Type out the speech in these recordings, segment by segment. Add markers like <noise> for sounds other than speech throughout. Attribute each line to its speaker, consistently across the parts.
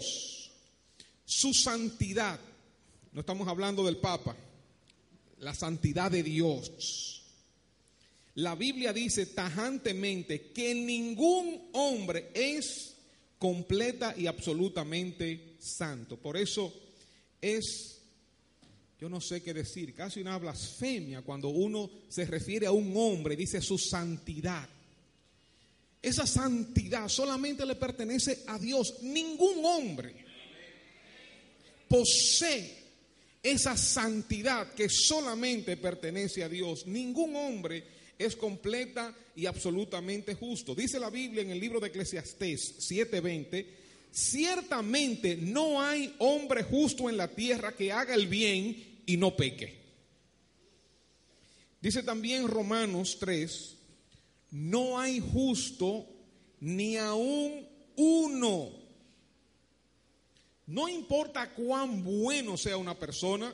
Speaker 1: Su santidad, no estamos hablando del Papa, la santidad de Dios. La Biblia dice tajantemente que ningún hombre es completa y absolutamente santo. Por eso es, yo no sé qué decir, casi una blasfemia cuando uno se refiere a un hombre, dice su santidad. Esa santidad solamente le pertenece a Dios. Ningún hombre posee esa santidad que solamente pertenece a Dios. Ningún hombre es completa y absolutamente justo. Dice la Biblia en el libro de Eclesiastés 7:20, ciertamente no hay hombre justo en la tierra que haga el bien y no peque. Dice también Romanos 3, no hay justo ni aún uno. No importa cuán bueno sea una persona,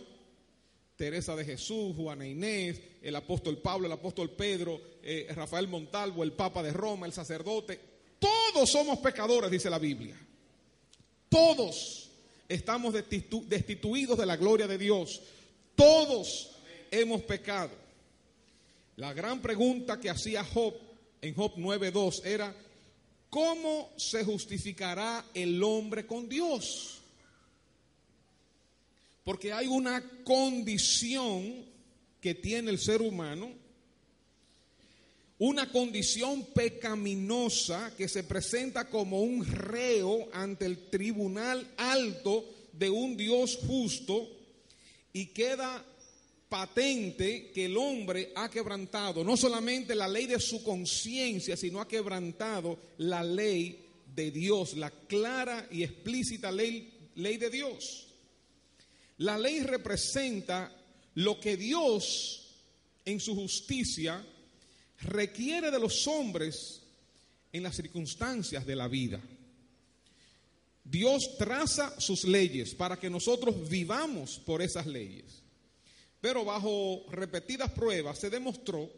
Speaker 1: Teresa de Jesús, Juana Inés, el apóstol Pablo, el apóstol Pedro, eh, Rafael Montalvo, el Papa de Roma, el sacerdote, todos somos pecadores, dice la Biblia. Todos estamos destituidos de la gloria de Dios. Todos hemos pecado. La gran pregunta que hacía Job en Job 9.2 era, ¿cómo se justificará el hombre con Dios? Porque hay una condición que tiene el ser humano, una condición pecaminosa que se presenta como un reo ante el tribunal alto de un Dios justo y queda patente que el hombre ha quebrantado no solamente la ley de su conciencia, sino ha quebrantado la ley de Dios, la clara y explícita ley, ley de Dios. La ley representa lo que Dios en su justicia requiere de los hombres en las circunstancias de la vida. Dios traza sus leyes para que nosotros vivamos por esas leyes. Pero bajo repetidas pruebas se demostró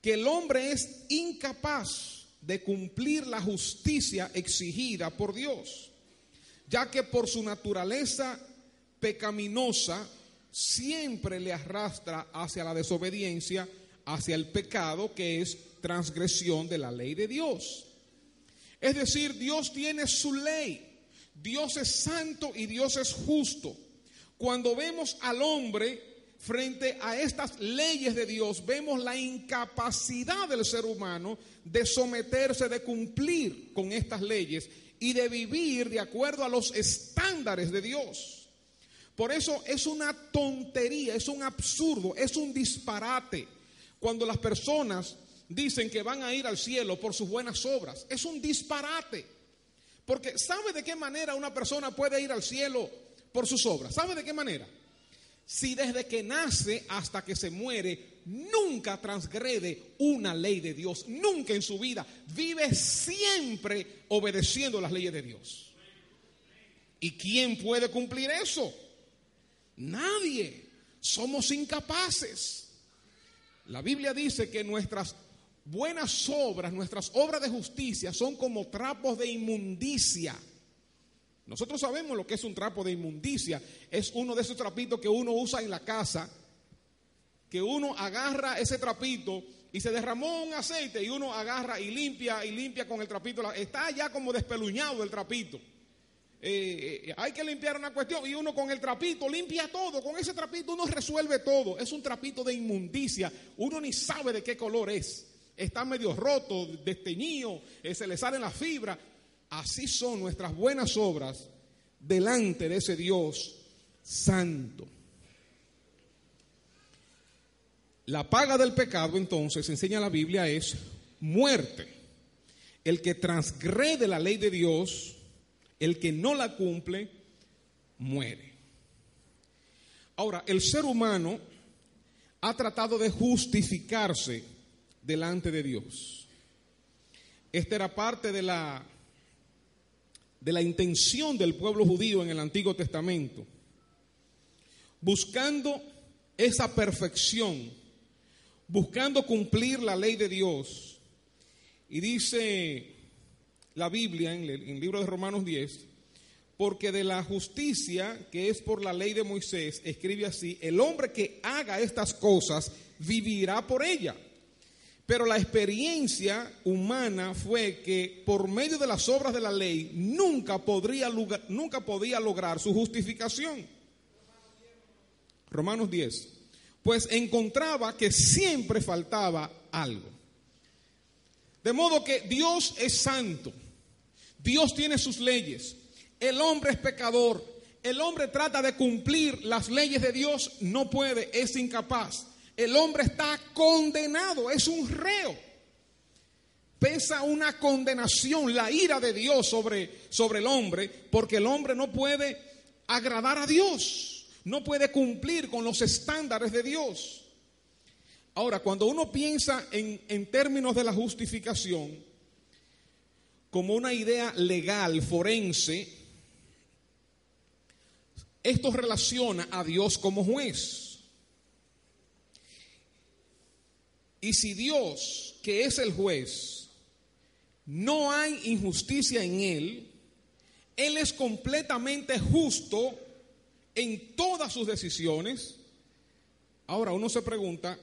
Speaker 1: que el hombre es incapaz de cumplir la justicia exigida por Dios, ya que por su naturaleza pecaminosa siempre le arrastra hacia la desobediencia, hacia el pecado que es transgresión de la ley de Dios. Es decir, Dios tiene su ley, Dios es santo y Dios es justo. Cuando vemos al hombre frente a estas leyes de Dios, vemos la incapacidad del ser humano de someterse, de cumplir con estas leyes y de vivir de acuerdo a los estándares de Dios. Por eso es una tontería, es un absurdo, es un disparate cuando las personas dicen que van a ir al cielo por sus buenas obras. Es un disparate. Porque ¿sabe de qué manera una persona puede ir al cielo por sus obras? ¿Sabe de qué manera? Si desde que nace hasta que se muere nunca transgrede una ley de Dios, nunca en su vida, vive siempre obedeciendo las leyes de Dios. ¿Y quién puede cumplir eso? Nadie. Somos incapaces. La Biblia dice que nuestras buenas obras, nuestras obras de justicia son como trapos de inmundicia. Nosotros sabemos lo que es un trapo de inmundicia. Es uno de esos trapitos que uno usa en la casa, que uno agarra ese trapito y se derramó un aceite y uno agarra y limpia y limpia con el trapito. Está ya como despeluñado el trapito. Eh, eh, hay que limpiar una cuestión y uno con el trapito limpia todo, con ese trapito uno resuelve todo. Es un trapito de inmundicia, uno ni sabe de qué color es. Está medio roto, desteñido, eh, se le sale la fibra. Así son nuestras buenas obras delante de ese Dios santo. La paga del pecado, entonces, enseña la Biblia, es muerte. El que transgrede la ley de Dios el que no la cumple, muere. Ahora, el ser humano ha tratado de justificarse delante de Dios. Esta era parte de la, de la intención del pueblo judío en el Antiguo Testamento, buscando esa perfección, buscando cumplir la ley de Dios. Y dice la Biblia, en el, libro de Romanos 10, porque de la justicia que es por la ley de Moisés, escribe así, el hombre que haga estas cosas vivirá por ella. Pero la experiencia humana fue que por medio de las obras de la ley nunca, podría, nunca podía lograr su justificación. Romanos 10. Pues encontraba que siempre faltaba algo. De modo que Dios es santo. Dios tiene sus leyes. El hombre es pecador. El hombre trata de cumplir las leyes de Dios. No puede, es incapaz. El hombre está condenado, es un reo. Pesa una condenación, la ira de Dios sobre, sobre el hombre, porque el hombre no puede agradar a Dios, no puede cumplir con los estándares de Dios. Ahora, cuando uno piensa en, en términos de la justificación, como una idea legal, forense, esto relaciona a Dios como juez. Y si Dios, que es el juez, no hay injusticia en él, él es completamente justo en todas sus decisiones. Ahora uno se pregunta,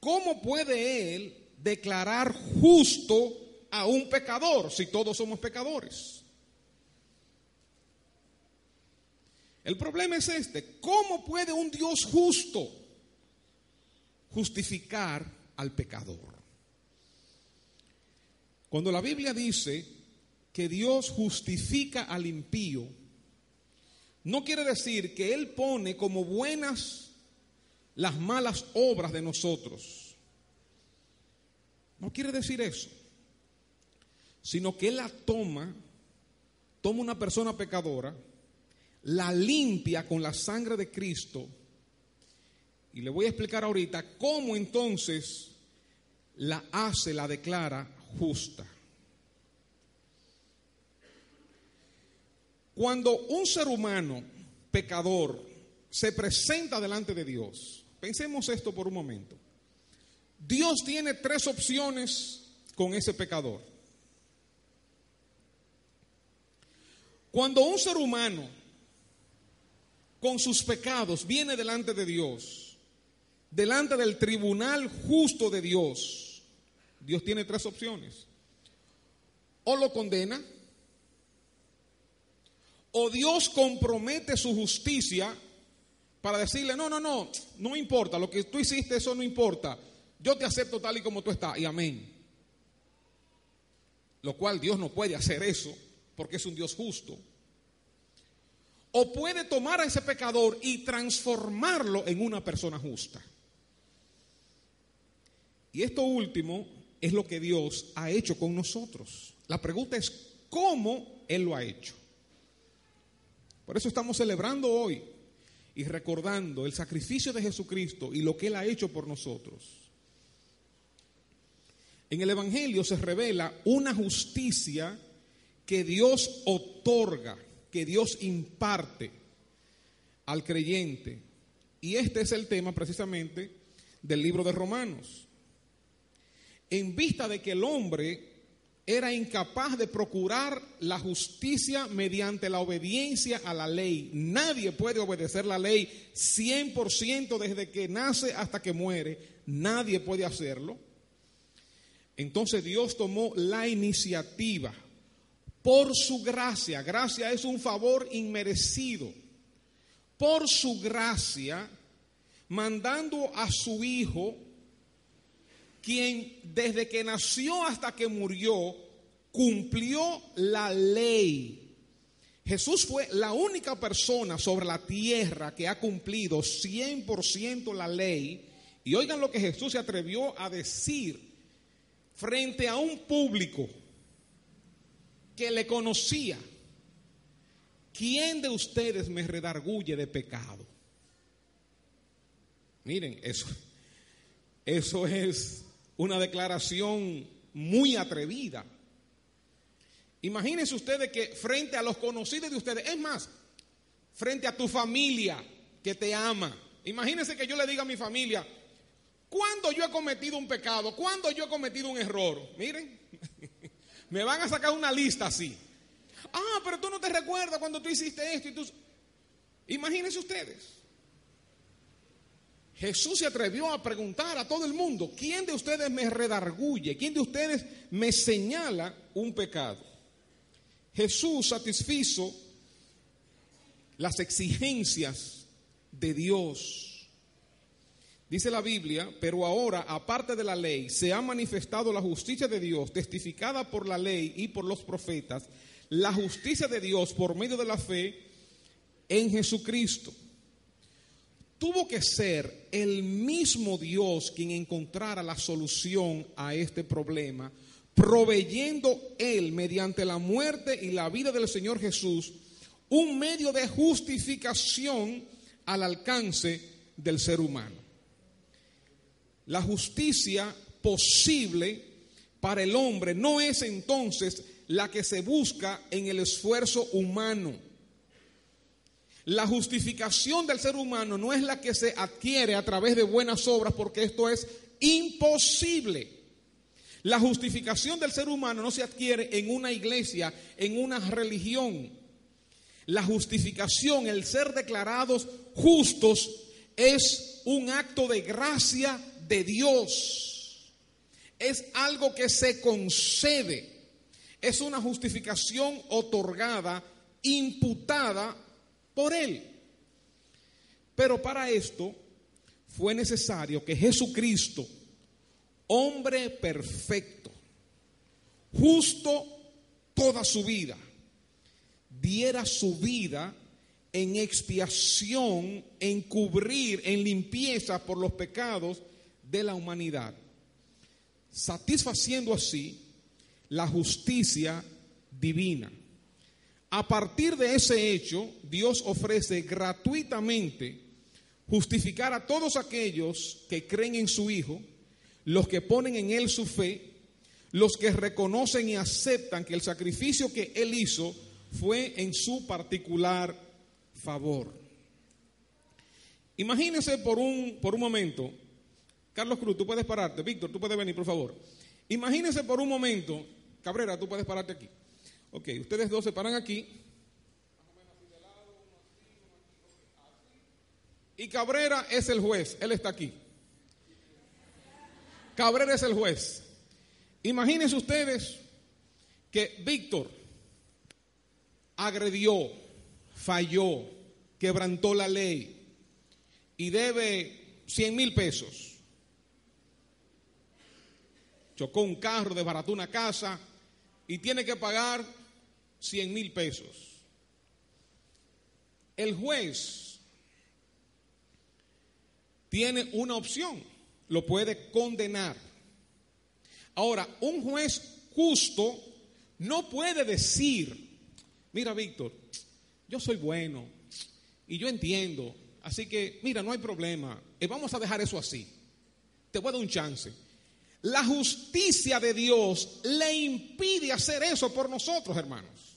Speaker 1: ¿cómo puede él declarar justo a un pecador si todos somos pecadores? El problema es este, ¿cómo puede un Dios justo justificar al pecador. Cuando la Biblia dice que Dios justifica al impío, no quiere decir que Él pone como buenas las malas obras de nosotros. No quiere decir eso. Sino que Él la toma, toma una persona pecadora, la limpia con la sangre de Cristo. Y le voy a explicar ahorita cómo entonces la hace, la declara justa. Cuando un ser humano pecador se presenta delante de Dios, pensemos esto por un momento. Dios tiene tres opciones con ese pecador. Cuando un ser humano con sus pecados viene delante de Dios, delante del tribunal justo de Dios, Dios tiene tres opciones. O lo condena, o Dios compromete su justicia para decirle, no, no, no, no importa, lo que tú hiciste, eso no importa. Yo te acepto tal y como tú estás, y amén. Lo cual Dios no puede hacer eso, porque es un Dios justo. O puede tomar a ese pecador y transformarlo en una persona justa. Y esto último es lo que Dios ha hecho con nosotros. La pregunta es cómo Él lo ha hecho. Por eso estamos celebrando hoy y recordando el sacrificio de Jesucristo y lo que Él ha hecho por nosotros. En el Evangelio se revela una justicia que Dios otorga, que Dios imparte al creyente. Y este es el tema precisamente del libro de Romanos en vista de que el hombre era incapaz de procurar la justicia mediante la obediencia a la ley. Nadie puede obedecer la ley 100% desde que nace hasta que muere. Nadie puede hacerlo. Entonces Dios tomó la iniciativa por su gracia. Gracia es un favor inmerecido. Por su gracia, mandando a su Hijo quien desde que nació hasta que murió cumplió la ley. Jesús fue la única persona sobre la tierra que ha cumplido 100% la ley. Y oigan lo que Jesús se atrevió a decir frente a un público que le conocía. ¿Quién de ustedes me redarguye de pecado? Miren, eso, eso es una declaración muy atrevida. Imagínense ustedes que frente a los conocidos de ustedes, es más, frente a tu familia que te ama, imagínense que yo le diga a mi familia, ¿cuándo yo he cometido un pecado? ¿Cuándo yo he cometido un error? Miren, <laughs> me van a sacar una lista así. Ah, pero tú no te recuerdas cuando tú hiciste esto tú... Imagínense ustedes. Jesús se atrevió a preguntar a todo el mundo, ¿quién de ustedes me redarguye? ¿Quién de ustedes me señala un pecado? Jesús satisfizo las exigencias de Dios. Dice la Biblia, pero ahora, aparte de la ley, se ha manifestado la justicia de Dios, testificada por la ley y por los profetas, la justicia de Dios por medio de la fe en Jesucristo tuvo que ser el mismo Dios quien encontrara la solución a este problema, proveyendo Él, mediante la muerte y la vida del Señor Jesús, un medio de justificación al alcance del ser humano. La justicia posible para el hombre no es entonces la que se busca en el esfuerzo humano la justificación del ser humano no es la que se adquiere a través de buenas obras, porque esto es imposible. La justificación del ser humano no se adquiere en una iglesia, en una religión. La justificación, el ser declarados justos, es un acto de gracia de Dios. Es algo que se concede. Es una justificación otorgada, imputada por él. Pero para esto fue necesario que Jesucristo, hombre perfecto, justo toda su vida, diera su vida en expiación, en cubrir, en limpieza por los pecados de la humanidad, satisfaciendo así la justicia divina. A partir de ese hecho, Dios ofrece gratuitamente justificar a todos aquellos que creen en su Hijo, los que ponen en Él su fe, los que reconocen y aceptan que el sacrificio que Él hizo fue en su particular favor. Imagínense por un, por un momento, Carlos Cruz, tú puedes pararte, Víctor, tú puedes venir, por favor. Imagínense por un momento, Cabrera, tú puedes pararte aquí. Ok, ustedes dos se paran aquí. Y Cabrera es el juez, él está aquí. Cabrera es el juez. Imagínense ustedes que Víctor agredió, falló, quebrantó la ley y debe 100 mil pesos. Chocó un carro, desbarató una casa y tiene que pagar 100 mil pesos. El juez tiene una opción, lo puede condenar. Ahora, un juez justo no puede decir, mira Víctor, yo soy bueno y yo entiendo, así que mira, no hay problema, eh, vamos a dejar eso así, te voy a dar un chance. La justicia de Dios le impide hacer eso por nosotros, hermanos.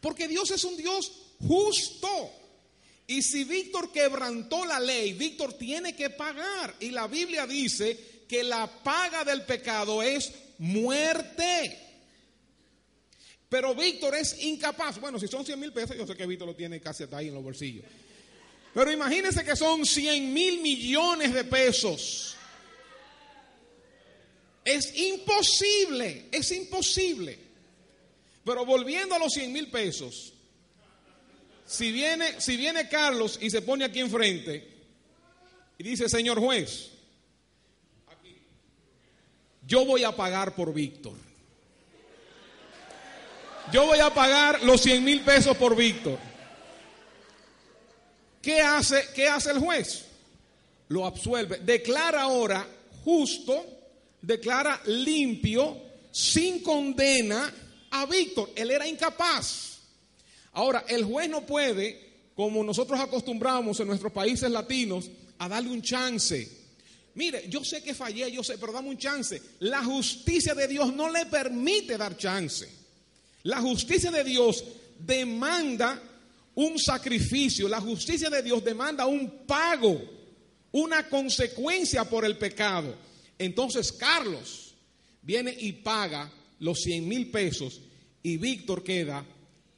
Speaker 1: Porque Dios es un Dios justo. Y si Víctor quebrantó la ley, Víctor tiene que pagar. Y la Biblia dice que la paga del pecado es muerte. Pero Víctor es incapaz. Bueno, si son 100 mil pesos, yo sé que Víctor lo tiene casi hasta ahí en los bolsillos. Pero imagínense que son 100 mil millones de pesos. Es imposible, es imposible. Pero volviendo a los 100 mil pesos, si viene, si viene Carlos y se pone aquí enfrente y dice, señor juez, yo voy a pagar por Víctor. Yo voy a pagar los 100 mil pesos por Víctor. ¿Qué hace, ¿Qué hace el juez? Lo absuelve. Declara ahora justo, declara limpio, sin condena a Víctor. Él era incapaz. Ahora, el juez no puede, como nosotros acostumbramos en nuestros países latinos, a darle un chance. Mire, yo sé que fallé, yo sé, pero dame un chance. La justicia de Dios no le permite dar chance. La justicia de Dios demanda un sacrificio. La justicia de Dios demanda un pago, una consecuencia por el pecado. Entonces Carlos viene y paga los 100 mil pesos y Víctor queda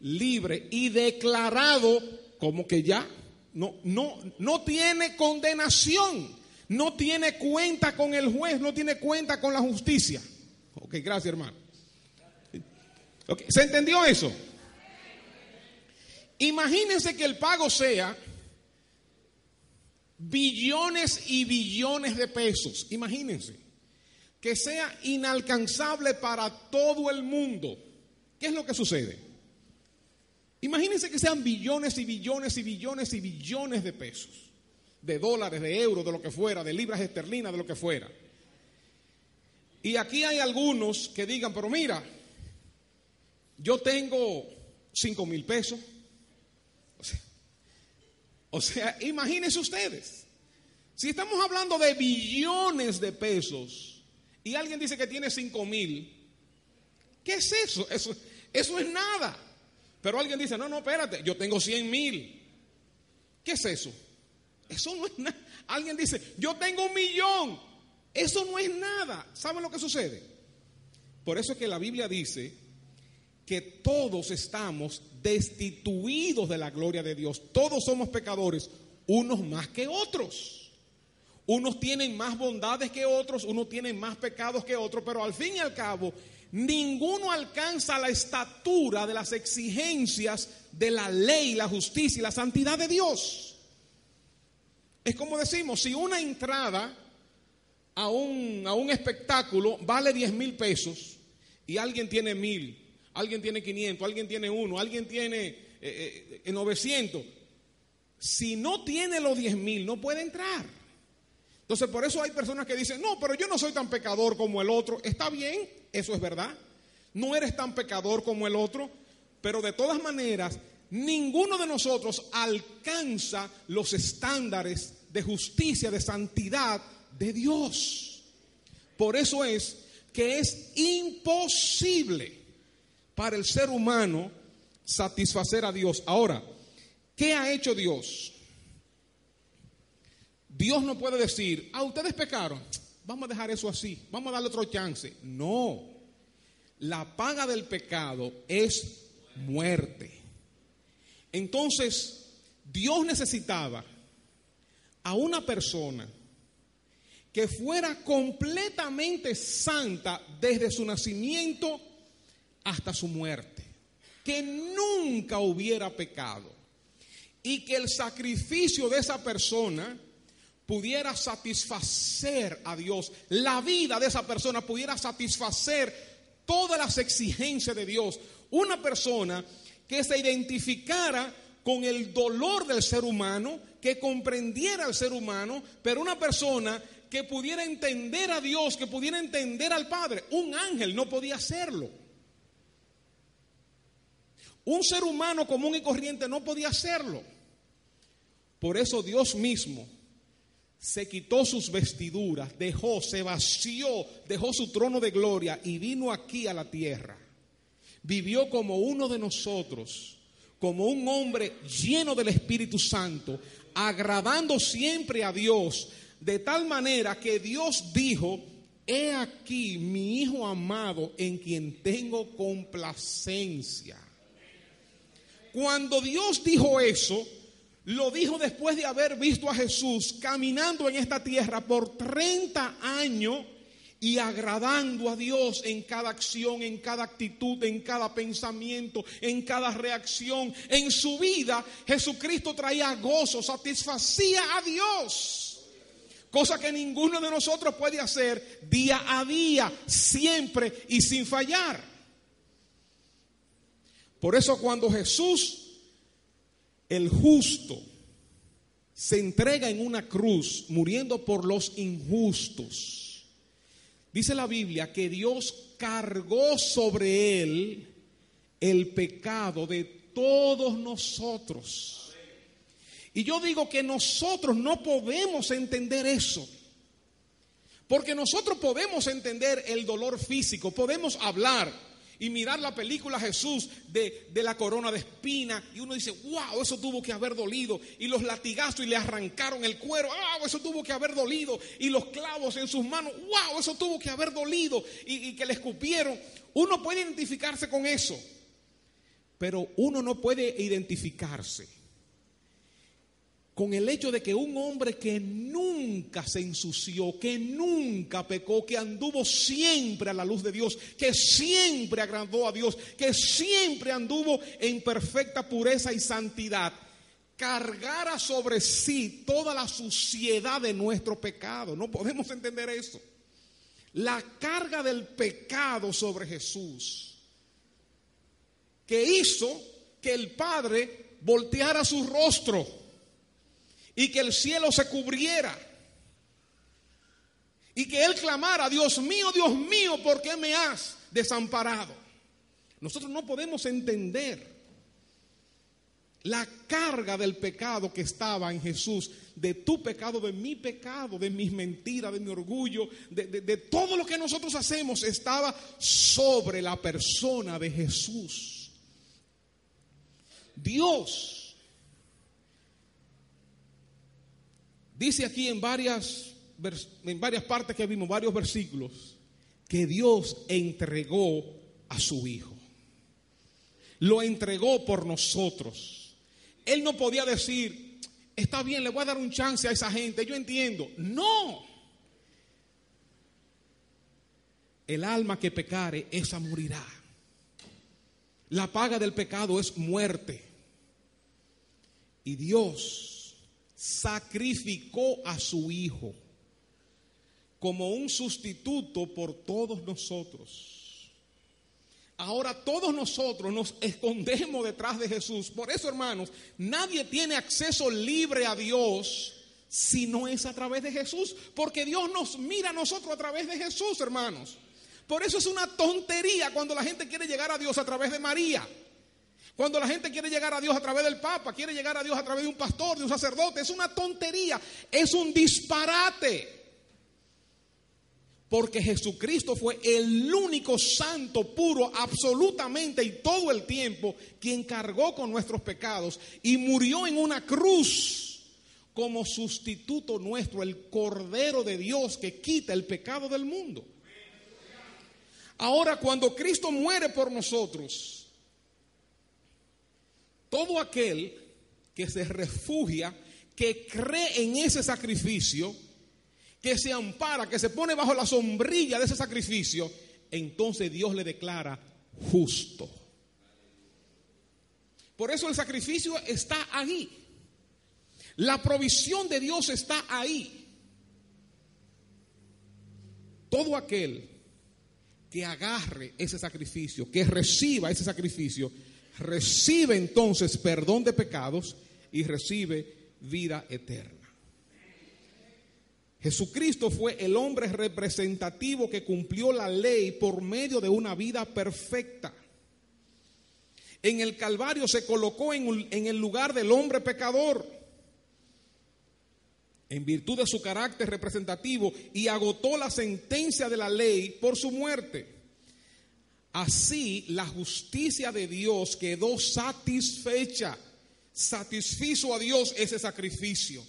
Speaker 1: libre y declarado como que ya no, no, no tiene condenación, no tiene cuenta con el juez, no tiene cuenta con la justicia. Ok, gracias hermano. ¿Se entendió eso? Imagínense que el pago sea billones y billones de pesos. Imagínense que sea inalcanzable para todo el mundo. ¿Qué es lo que sucede? Imagínense que sean billones y billones y billones y billones de pesos, de dólares, de euros, de lo que fuera, de libras esterlinas, de lo que fuera. Y aquí hay algunos que digan, pero mira, yo tengo cinco mil pesos. O sea, imagínense ustedes, si estamos hablando de billones de pesos y alguien dice que tiene cinco mil, ¿qué es eso? Eso, eso es nada. Pero alguien dice, no, no, espérate, yo tengo cien mil. ¿Qué es eso? Eso no es nada. Alguien dice, yo tengo un millón. Eso no es nada. ¿Saben lo que sucede? Por eso es que la Biblia dice que todos estamos destituidos de la gloria de Dios. Todos somos pecadores, unos más que otros. Unos tienen más bondades que otros, unos tienen más pecados que otros, pero al fin y al cabo, ninguno alcanza la estatura de las exigencias de la ley, la justicia y la santidad de Dios. Es como decimos, si una entrada a un, a un espectáculo vale 10 mil pesos y alguien tiene mil, alguien tiene 500, alguien tiene uno, alguien tiene 900, eh, eh, si no tiene los 10 mil no puede entrar. Entonces por eso hay personas que dicen, no, pero yo no soy tan pecador como el otro. Está bien, eso es verdad. No eres tan pecador como el otro, pero de todas maneras, ninguno de nosotros alcanza los estándares de justicia, de santidad de Dios. Por eso es que es imposible para el ser humano satisfacer a Dios. Ahora, ¿qué ha hecho Dios? Dios no puede decir, ah, ustedes pecaron, vamos a dejar eso así, vamos a darle otro chance. No, la paga del pecado es muerte. Entonces, Dios necesitaba a una persona que fuera completamente santa desde su nacimiento hasta su muerte, que nunca hubiera pecado y que el sacrificio de esa persona pudiera satisfacer a Dios, la vida de esa persona pudiera satisfacer todas las exigencias de Dios. Una persona que se identificara con el dolor del ser humano, que comprendiera al ser humano, pero una persona que pudiera entender a Dios, que pudiera entender al Padre. Un ángel no podía hacerlo. Un ser humano común y corriente no podía hacerlo. Por eso Dios mismo se quitó sus vestiduras, dejó, se vació, dejó su trono de gloria y vino aquí a la tierra. Vivió como uno de nosotros, como un hombre lleno del Espíritu Santo, agradando siempre a Dios, de tal manera que Dios dijo, he aquí mi Hijo amado en quien tengo complacencia. Cuando Dios dijo eso, lo dijo después de haber visto a Jesús caminando en esta tierra por 30 años y agradando a Dios en cada acción, en cada actitud, en cada pensamiento, en cada reacción. En su vida Jesucristo traía gozo, satisfacía a Dios cosa que ninguno de nosotros puede hacer día a día, siempre y sin fallar. Por eso cuando Jesús, el justo, se entrega en una cruz muriendo por los injustos, dice la Biblia que Dios cargó sobre él el pecado de todos nosotros. Y yo digo que nosotros no podemos entender eso. Porque nosotros podemos entender el dolor físico, podemos hablar y mirar la película Jesús de, la corona de espina y uno dice, wow, eso tuvo que haber dolido. Y los latigazos y le arrancaron el cuero, wow, eso tuvo que haber dolido. Y los clavos en sus manos, wow, eso tuvo que haber dolido. Y, y que le escupieron. Uno puede identificarse con eso. Pero uno no puede identificarse con el hecho de que un hombre que nunca se ensució, que nunca pecó, que anduvo siempre a la luz de Dios, que siempre agradó a Dios, que siempre anduvo en perfecta pureza y santidad, cargara sobre sí toda la suciedad de nuestro pecado. No podemos entender eso. La carga del pecado sobre Jesús, que hizo que el Padre volteara su rostro y que el cielo se cubriera y que él clamara, Dios mío, Dios mío, ¿por qué me has desamparado? Nosotros no podemos entender la carga del pecado que estaba en Jesús, de tu pecado, de mi pecado, de mis mentiras, de mi orgullo, de, de todo lo que nosotros hacemos, estaba sobre la persona de Jesús. Dios Dice aquí en varias, en varias partes que vimos, varios versículos, que Dios entregó a su Hijo. Lo entregó por nosotros. Él no podía decir, está bien, le voy a dar un chance a esa gente, yo entiendo. No. El alma que pecare, esa morirá. La paga del pecado es muerte. Y Dios sacrificó a su Hijo como un sustituto por todos nosotros. Ahora todos nosotros nos escondemos detrás de Jesús. Por eso, hermanos, nadie tiene acceso libre a Dios si no es a través de Jesús. Porque Dios nos mira a nosotros a través de Jesús, hermanos. Por eso es una tontería cuando la gente quiere llegar a Dios a través de María. Cuando la gente quiere llegar a Dios a través del Papa, quiere llegar a Dios a través de un pastor, de un sacerdote, es una tontería, es un disparate. Porque Jesucristo fue el único santo, puro, absolutamente y todo el tiempo, quien cargó con nuestros pecados y murió en una cruz como sustituto nuestro, el Cordero de Dios que quita el pecado del mundo. Ahora, cuando Cristo muere por nosotros, todo aquel que se refugia, que cree en ese sacrificio, que se ampara, que se pone bajo la sombrilla de ese sacrificio, entonces Dios le declara justo. Por eso el sacrificio está ahí. La provisión de Dios está ahí. Todo aquel que agarre ese sacrificio, que reciba ese sacrificio, recibe entonces perdón de pecados y recibe vida eterna. Jesucristo fue el hombre representativo que cumplió la ley por medio de una vida perfecta. En el Calvario se colocó en, el lugar del hombre pecador en virtud de su carácter representativo y agotó la sentencia de la ley por su muerte. Así la justicia de Dios quedó satisfecha. Satisfizo a Dios ese sacrificio.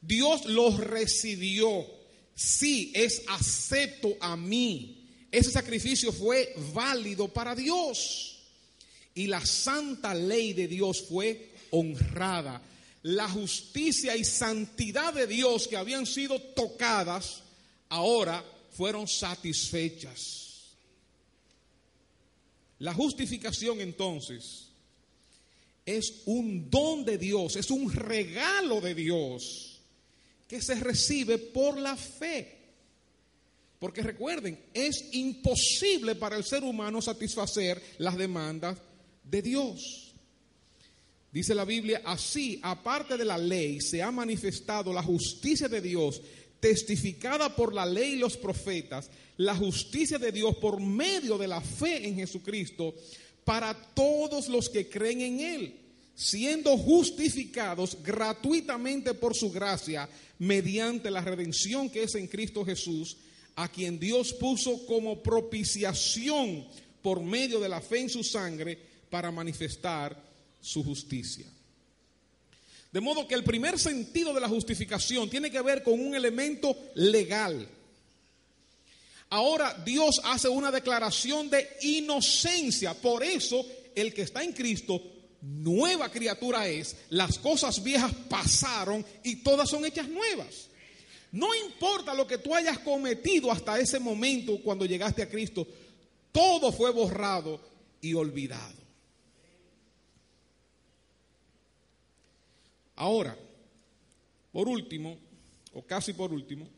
Speaker 1: Dios lo recibió. Sí, es acepto a mí. Ese sacrificio fue válido para Dios. Y la santa ley de Dios fue honrada. La justicia y santidad de Dios que habían sido tocadas, ahora fueron satisfechas. La justificación entonces es un don de Dios, es un regalo de Dios que se recibe por la fe. Porque recuerden, es imposible para el ser humano satisfacer las demandas de Dios. Dice la Biblia, así, aparte de la ley, se ha manifestado la justicia de Dios testificada por la ley y los profetas, la justicia de Dios por medio de la fe en Jesucristo para todos los que creen en Él, siendo justificados gratuitamente por su gracia mediante la redención que es en Cristo Jesús, a quien Dios puso como propiciación por medio de la fe en su sangre para manifestar su justicia. De modo que el primer sentido de la justificación tiene que ver con un elemento legal. Ahora Dios hace una declaración de inocencia. Por eso el que está en Cristo, nueva criatura es, las cosas viejas pasaron y todas son hechas nuevas. No importa lo que tú hayas cometido hasta ese momento cuando llegaste a Cristo, todo fue borrado y olvidado. Ahora, por último, o casi por último,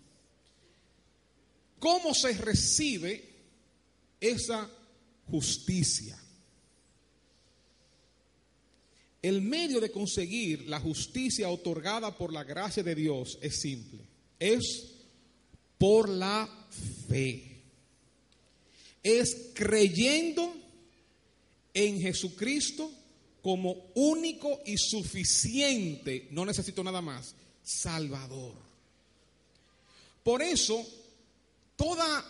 Speaker 1: ¿cómo se recibe esa justicia? El medio de conseguir la justicia otorgada por la gracia de Dios es simple. Es por la fe. Es creyendo en Jesucristo como único y suficiente, no necesito nada más, Salvador. Por eso, toda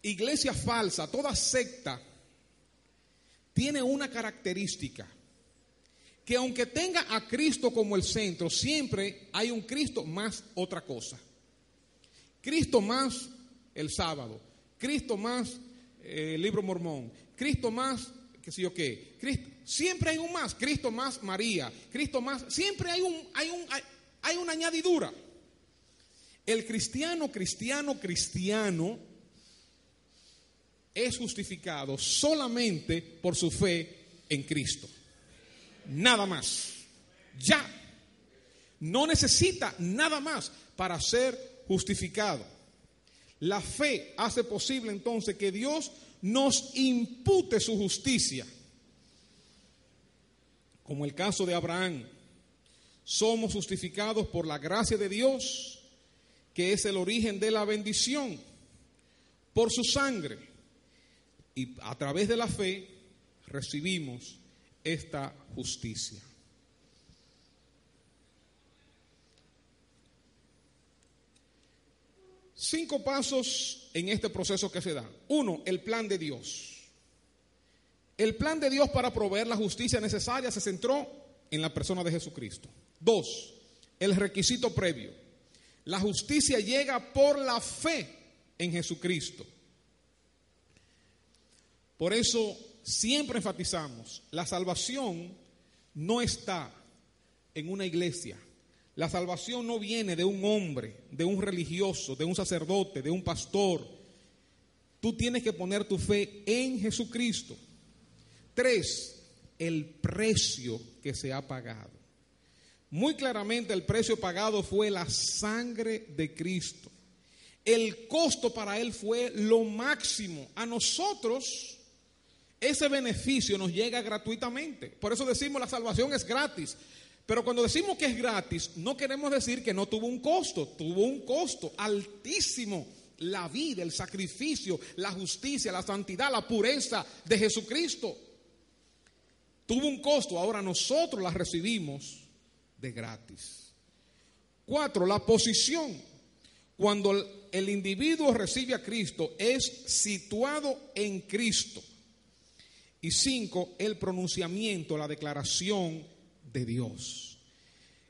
Speaker 1: iglesia falsa, toda secta, tiene una característica que aunque tenga a Cristo como el centro, siempre hay un Cristo más otra cosa. Cristo más el sábado, Cristo más eh, el libro mormón, Cristo más, qué Cristo, siempre hay un más, Cristo más María, Cristo más, siempre hay un, hay un, hay una añadidura. El cristiano, cristiano, cristiano es justificado solamente por su fe en Cristo nada más. Ya. No necesita nada más para ser justificado. La fe hace posible entonces que Dios nos impute su justicia. Como el caso de Abraham, somos justificados por la gracia de Dios, que es el origen de la bendición, por su sangre. Y a través de la fe recibimos esta justicia. Cinco pasos en este proceso que se da. Uno, el plan de Dios. El plan de Dios para proveer la justicia necesaria se centró en la persona de Jesucristo. Dos, el requisito previo. La justicia llega por la fe en Jesucristo. Por eso siempre enfatizamos, la salvación no está en una iglesia. La salvación no viene de un hombre, de un religioso, de un sacerdote, de un pastor. Tú tienes que poner tu fe en Jesucristo. Tres, el precio que se ha pagado. Muy claramente el precio pagado fue la sangre de Cristo. El costo para Él fue lo máximo. A nosotros ese beneficio nos llega gratuitamente. Por eso decimos la salvación es gratis. Pero cuando decimos que es gratis, no queremos decir que no tuvo un costo. Tuvo un costo altísimo. La vida, el sacrificio, la justicia, la santidad, la pureza de Jesucristo. Tuvo un costo. Ahora nosotros la recibimos de gratis. Cuatro, la posición. Cuando el individuo recibe a Cristo, es situado en Cristo. Y cinco, el pronunciamiento, la declaración de Dios.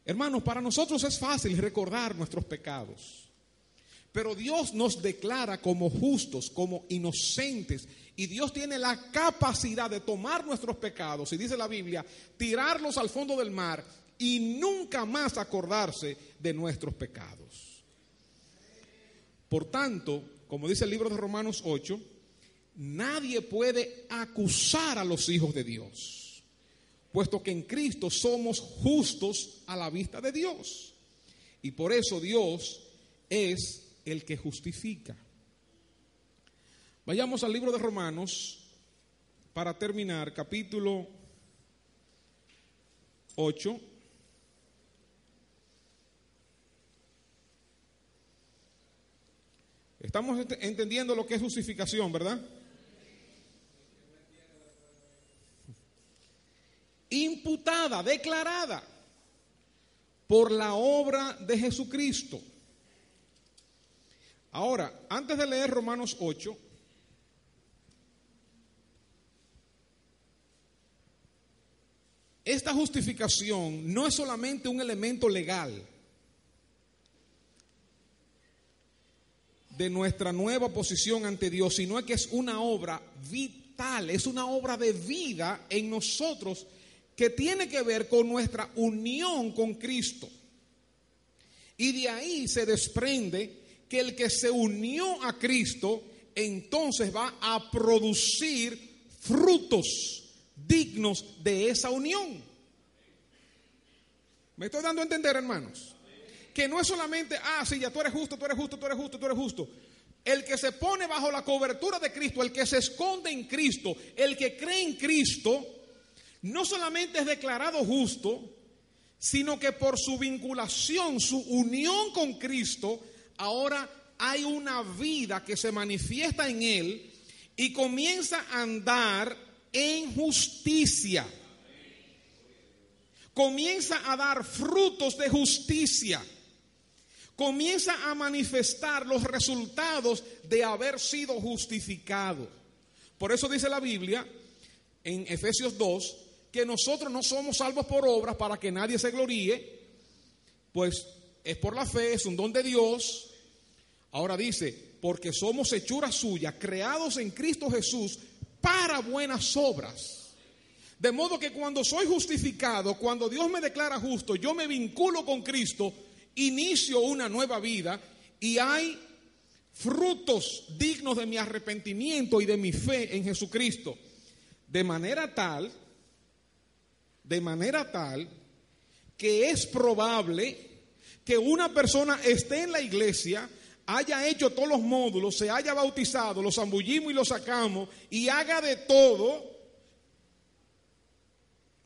Speaker 1: Hermanos, para nosotros es fácil recordar nuestros pecados. Pero Dios nos declara como justos, como inocentes. Y Dios tiene la capacidad de tomar nuestros pecados, y dice la Biblia, tirarlos al fondo del mar y nunca más acordarse de nuestros pecados. Por tanto, como dice el libro de Romanos 8, nadie puede acusar a los hijos de Dios, puesto que en Cristo somos justos a la vista de Dios. Y por eso Dios es el que justifica. Vayamos al libro de Romanos para terminar, capítulo 8. Estamos entendiendo lo que es justificación, ¿verdad? Imputada, declarada por la obra de Jesucristo. Ahora, antes de leer Romanos 8, esta justificación no es solamente un elemento legal de nuestra nueva posición ante Dios, sino que es una obra vital es una obra de vida en nosotros que tiene que ver con nuestra unión con Cristo. Y de ahí se desprende que el que se unió a Cristo entonces va a producir frutos dignos de esa unión. ¿Me estoy dando a entender, hermanos? Que no es solamente, ah, sí, ya tú eres justo, tú eres justo, tú eres justo, tú eres justo. El que se pone bajo la cobertura de Cristo, el que se esconde en Cristo, el que cree en Cristo, no solamente es declarado justo, sino que por su vinculación, su unión con Cristo, ahora hay una vida que se manifiesta en él y comienza a andar en justicia. Comienza a dar frutos de justicia. Comienza a manifestar los resultados de haber sido justificado. Por eso dice la Biblia en Efesios 2 que nosotros no somos salvos por obras para que nadie se gloríe, pues es por la fe, es un don de Dios, Ahora dice, porque somos hechuras suyas, creados en Cristo Jesús para buenas obras. De modo que cuando soy justificado, cuando Dios me declara justo, yo me vinculo con Cristo, inicio una nueva vida y hay frutos dignos de mi arrepentimiento y de mi fe en Jesucristo. De manera tal, de manera tal, que es probable que una persona esté en la iglesia, haya hecho todos los módulos, se haya bautizado, los zambullimos y los sacamos y haga de todo,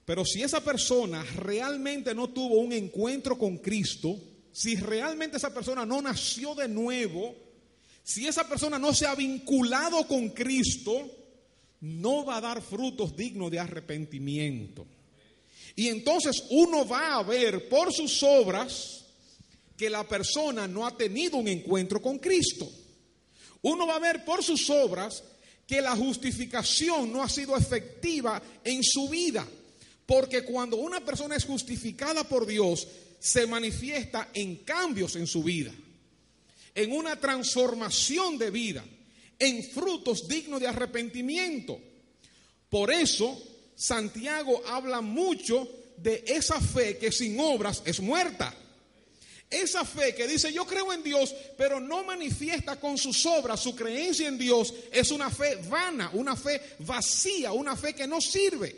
Speaker 1: pero si esa persona realmente no tuvo un encuentro con Cristo, si realmente esa persona no nació de nuevo, si esa persona no se ha vinculado con Cristo, no va a dar frutos dignos de arrepentimiento. Y entonces uno va a ver por sus obras, que la persona no ha tenido un encuentro con Cristo. Uno va a ver por sus obras que la justificación no ha sido efectiva en su vida. Porque cuando una persona es justificada por Dios, se manifiesta en cambios en su vida, en una transformación de vida, en frutos dignos de arrepentimiento. Por eso, Santiago habla mucho de esa fe que sin obras es muerta. Esa fe que dice yo creo en Dios, pero no manifiesta con sus obras su creencia en Dios, es una fe vana, una fe vacía, una fe que no sirve.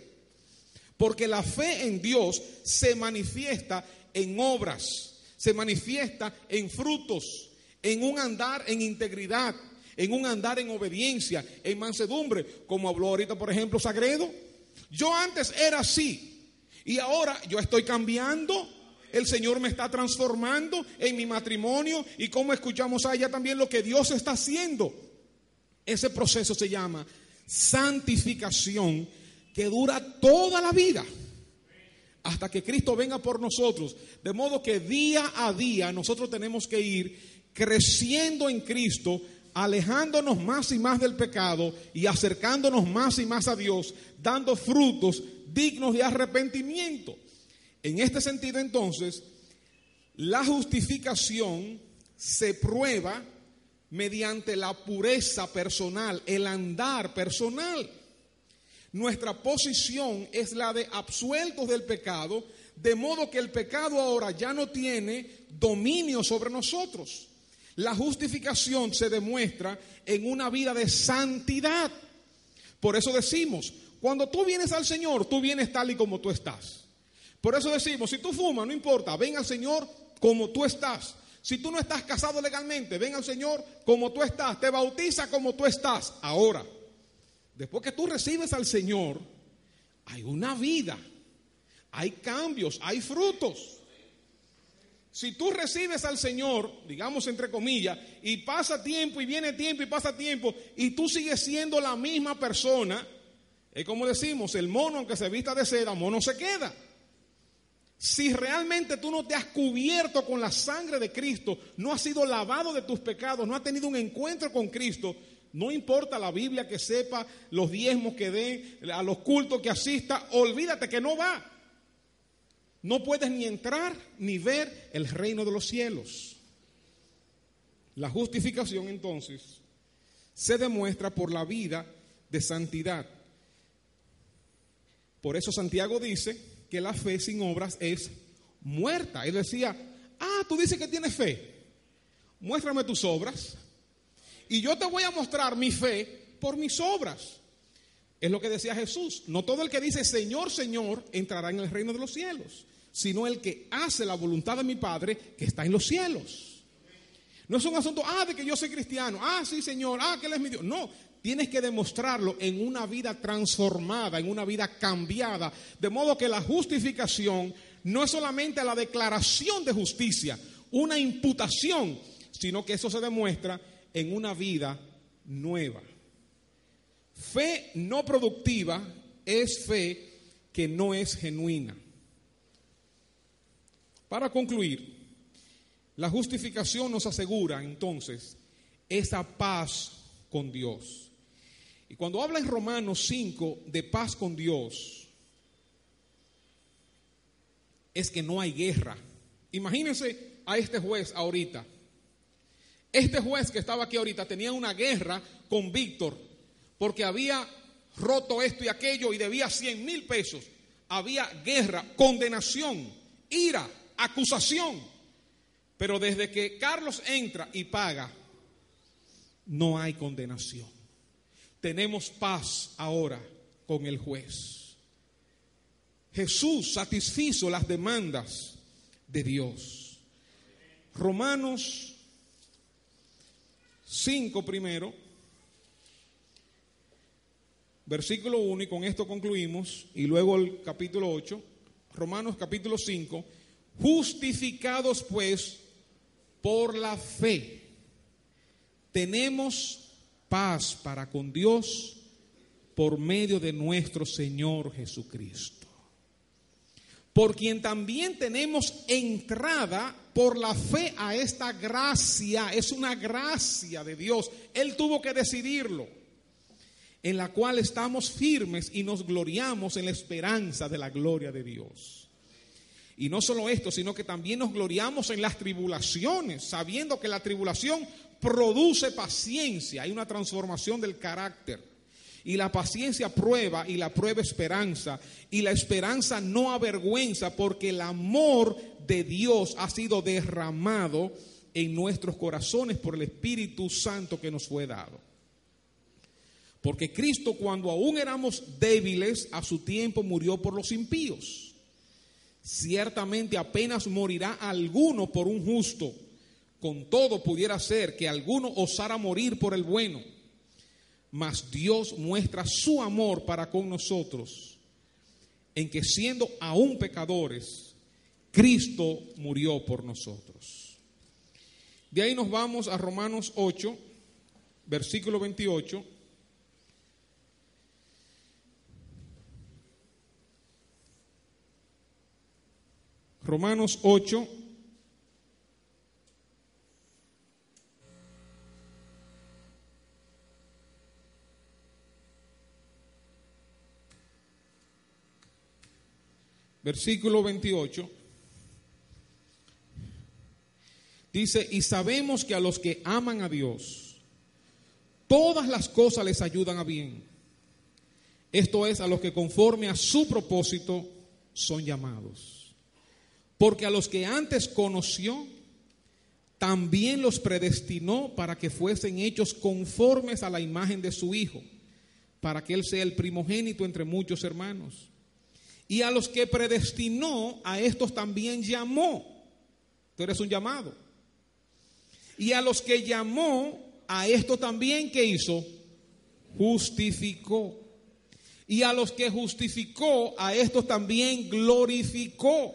Speaker 1: Porque la fe en Dios se manifiesta en obras, se manifiesta en frutos, en un andar en integridad, en un andar en obediencia, en mansedumbre, como habló ahorita, por ejemplo, Sagredo. Yo antes era así y ahora yo estoy cambiando el Señor me está transformando en mi matrimonio y como escuchamos allá también lo que Dios está haciendo. Ese proceso se llama santificación que dura toda la vida hasta que Cristo venga por nosotros. De modo que día a día nosotros tenemos que ir creciendo en Cristo, alejándonos más y más del pecado y acercándonos más y más a Dios, dando frutos dignos de arrepentimiento. En este sentido, entonces, la justificación se prueba mediante la pureza personal, el andar personal. Nuestra posición es la de absueltos del pecado, de modo que el pecado ahora ya no tiene dominio sobre nosotros. La justificación se demuestra en una vida de santidad. Por eso decimos, cuando tú vienes al Señor, tú vienes tal y como tú estás. Por eso decimos, si tú fumas, no importa, ven al Señor como tú estás. Si tú no estás casado legalmente, ven al Señor como tú estás. Te bautiza como tú estás. Ahora, después que tú recibes al Señor, hay una vida, hay cambios, hay frutos. Si tú recibes al Señor, digamos entre comillas, y pasa tiempo y viene tiempo y pasa tiempo, y tú sigues siendo la misma persona, es como decimos, el mono aunque se vista de seda, mono se queda. Si realmente tú no te has cubierto con la sangre de Cristo, no has sido lavado de tus pecados, no has tenido un encuentro con Cristo, no importa la Biblia que sepa, los diezmos que dé, a los cultos que asista, olvídate que no va. No puedes ni entrar ni ver el reino de los cielos. La justificación entonces se demuestra por la vida de santidad. Por eso Santiago dice que la fe sin obras es muerta. Él decía, ah, tú dices que tienes fe. Muéstrame tus obras. Y yo te voy a mostrar mi fe por mis obras. Es lo que decía Jesús. No todo el que dice Señor, Señor entrará en el reino de los cielos, sino el que hace la voluntad de mi Padre que está en los cielos. No es un asunto, ah, de que yo soy cristiano, ah, sí, Señor, ah, que Él es mi Dios. No, tienes que demostrarlo en una vida transformada, en una vida cambiada. De modo que la justificación no es solamente la declaración de justicia, una imputación, sino que eso se demuestra en una vida nueva. Fe no productiva es fe que no es genuina. Para concluir, la justificación nos asegura entonces esa paz con Dios. Y cuando habla en Romanos 5 de paz con Dios, es que no hay guerra. Imagínense a este juez ahorita. Este juez que estaba aquí ahorita tenía una guerra con Víctor porque había roto esto y aquello y debía 100 mil pesos. Había guerra, condenación, ira, acusación. Pero desde que Carlos entra y paga, no hay condenación. Tenemos paz ahora con el juez. Jesús satisfizo las demandas de Dios. Romanos 5 primero versículo 1, y con esto concluimos, y luego el capítulo 8, Romanos capítulo 5, justificados pues por la fe, tenemos paz para con Dios por medio de nuestro Señor Jesucristo, por quien también tenemos entrada por la fe a esta gracia, es una gracia de Dios, Él tuvo que decidirlo en la cual estamos firmes y nos gloriamos en la esperanza de la gloria de Dios. Y no solo esto, sino que también nos gloriamos en las tribulaciones, sabiendo que la tribulación produce paciencia, hay una transformación del carácter. Y la paciencia prueba y la prueba esperanza. Y la esperanza no avergüenza porque el amor de Dios ha sido derramado en nuestros corazones por el Espíritu Santo que nos fue dado. Porque Cristo cuando aún éramos débiles, a su tiempo murió por los impíos. Ciertamente apenas morirá alguno por un justo. Con todo pudiera ser que alguno osara morir por el bueno. Mas Dios muestra su amor para con nosotros, en que siendo aún pecadores, Cristo murió por nosotros. De ahí nos vamos a Romanos 8, versículo 28 Romanos 8. Versículo 28. Dice, y sabemos que a los que aman a Dios, todas las cosas les ayudan a bien. Esto es, a los que conforme a su propósito son llamados. Porque a los que antes conoció, también los predestinó para que fuesen hechos conformes a la imagen de su Hijo, para que Él sea el primogénito entre muchos hermanos. Y a los que predestinó, a estos también llamó. Tú eres un llamado. Y a los que llamó, a esto también que hizo, justificó. Y a los que justificó, a estos también glorificó.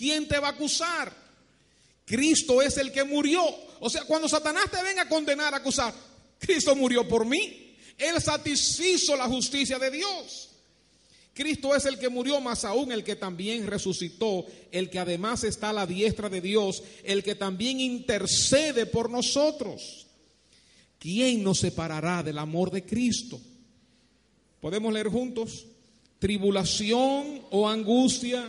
Speaker 1: ¿Quién te va a acusar? Cristo es el que murió. O sea, cuando Satanás te venga a condenar, a acusar, Cristo murió por mí. Él satisfizo la justicia de Dios. Cristo es el que murió, más aún el que también resucitó, el que además está a la diestra de Dios, el que también intercede por nosotros. ¿Quién nos separará del amor de Cristo? ¿Podemos leer juntos? Tribulación o angustia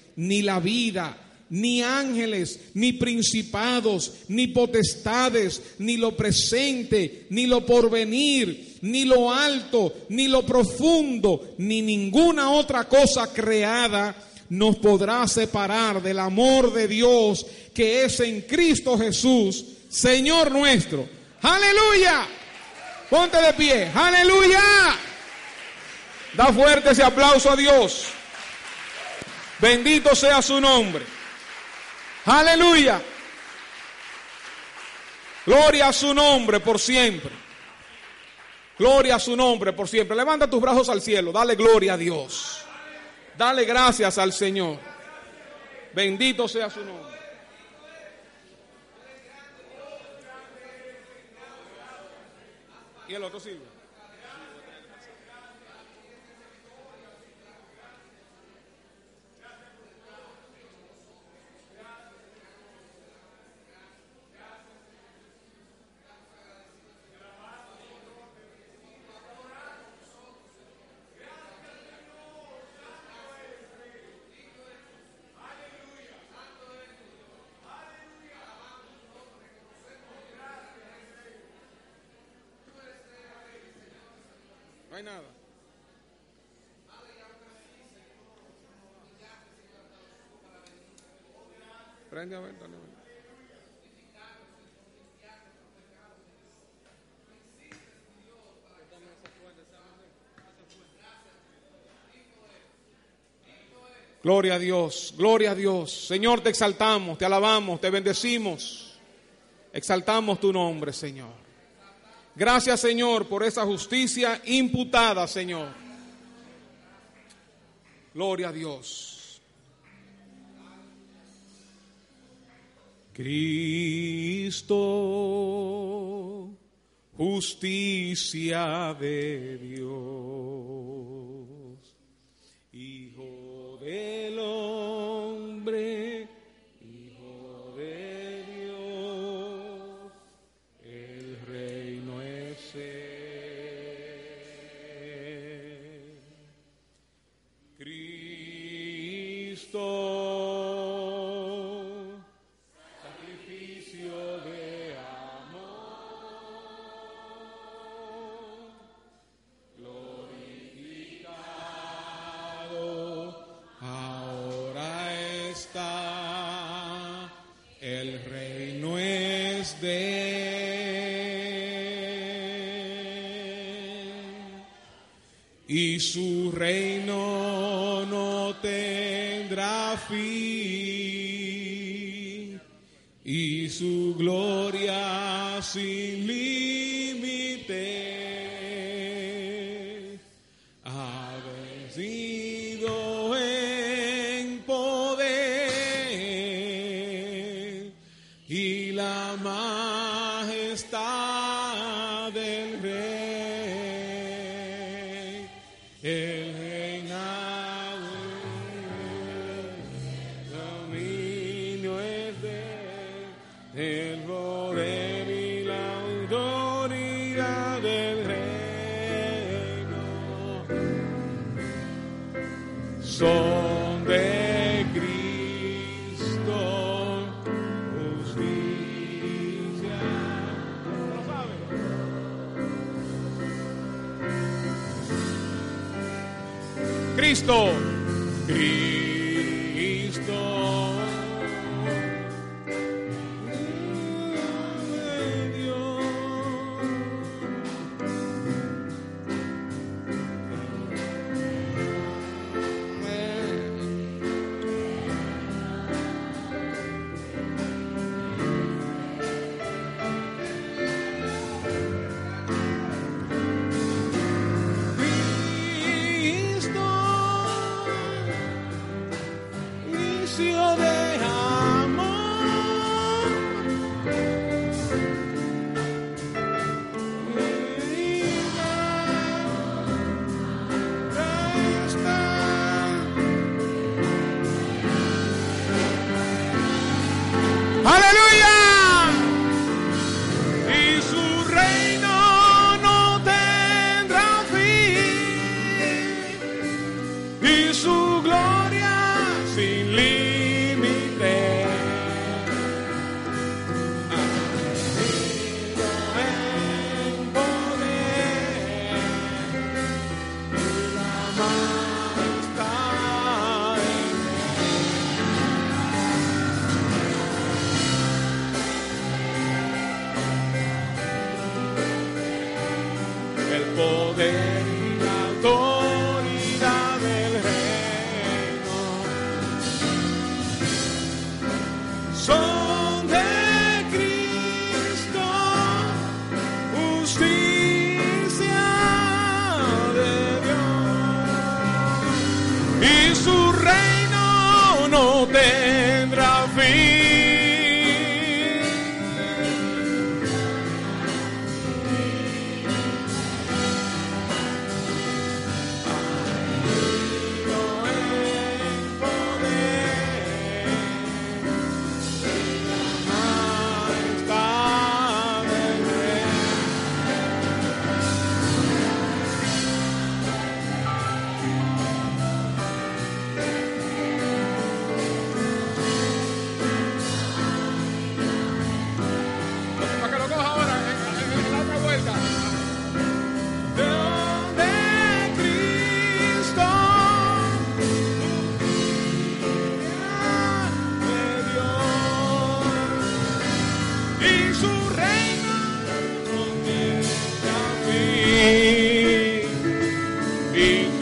Speaker 1: ni la vida, ni ángeles, ni principados, ni potestades, ni lo presente, ni lo porvenir, ni lo alto, ni lo profundo, ni ninguna otra cosa creada nos podrá separar del amor de Dios que es en Cristo Jesús, Señor nuestro. Aleluya. Ponte de pie. Aleluya. Da fuerte ese aplauso a Dios. Bendito sea su nombre. Aleluya. Gloria a su nombre por siempre. Gloria a su nombre por siempre. Levanta tus brazos al cielo. Dale gloria a Dios. Dale gracias al Señor. Bendito sea su nombre. Y el otro sirve. No hay nada. Prende a ver, dale a ver. Gloria a Dios, gloria a Dios. Señor, te exaltamos, te alabamos, te bendecimos. Exaltamos tu nombre, Señor. Gracias, Señor, por esa justicia imputada, Señor. Gloria a Dios. Cristo, justicia de Dios, y su reino no tendrá fin y su gloria sin be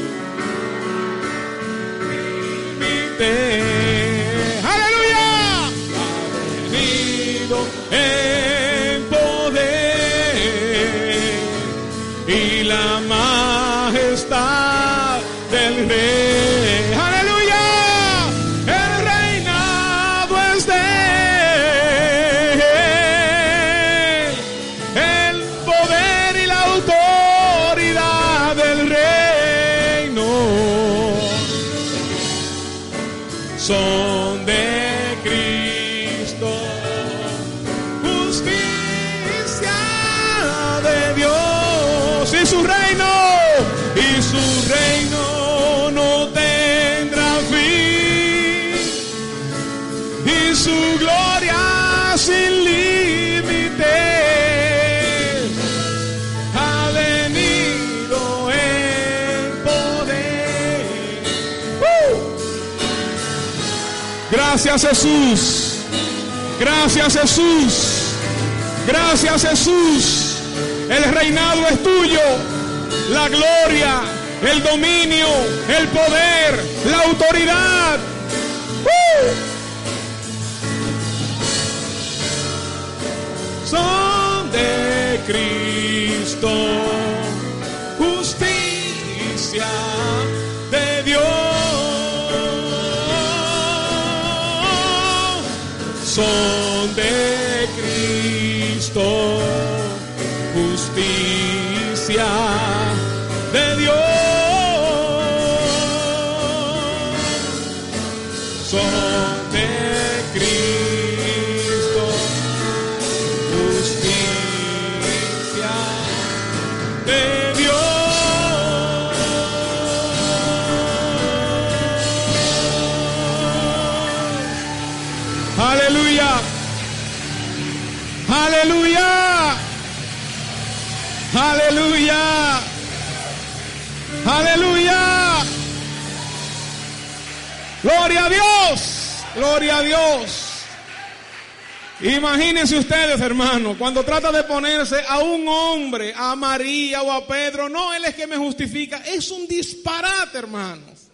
Speaker 1: Gracias Jesús. Gracias Jesús. Gracias Jesús. El reinado es tuyo. La gloria, el dominio, el poder, la autoridad. ¡Uh! Son de Cristo. Gloria a Dios. Gloria a Dios. Imagínense ustedes, hermano, cuando trata de ponerse a un hombre, a María o a Pedro, no, Él es que me justifica. Es un disparate, hermanos.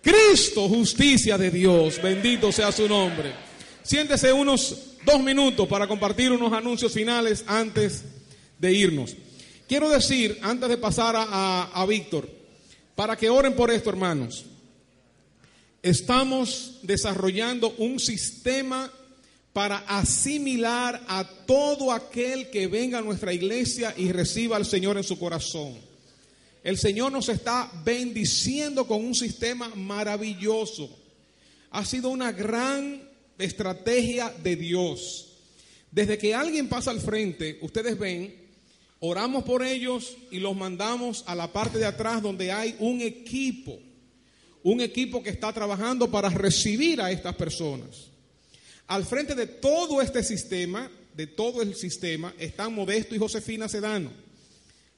Speaker 1: Cristo, justicia de Dios, bendito sea su nombre. Siéntese unos dos minutos para compartir unos anuncios finales antes de irnos. Quiero decir, antes de pasar a, a, a Víctor, para que oren por esto, hermanos. Estamos desarrollando un sistema para asimilar a todo aquel que venga a nuestra iglesia y reciba al Señor en su corazón. El Señor nos está bendiciendo con un sistema maravilloso. Ha sido una gran estrategia de Dios. Desde que alguien pasa al frente, ustedes ven, oramos por ellos y los mandamos a la parte de atrás donde hay un equipo, un equipo que está trabajando para recibir a estas personas. Al frente de todo este sistema, de todo el sistema, están Modesto y Josefina Sedano.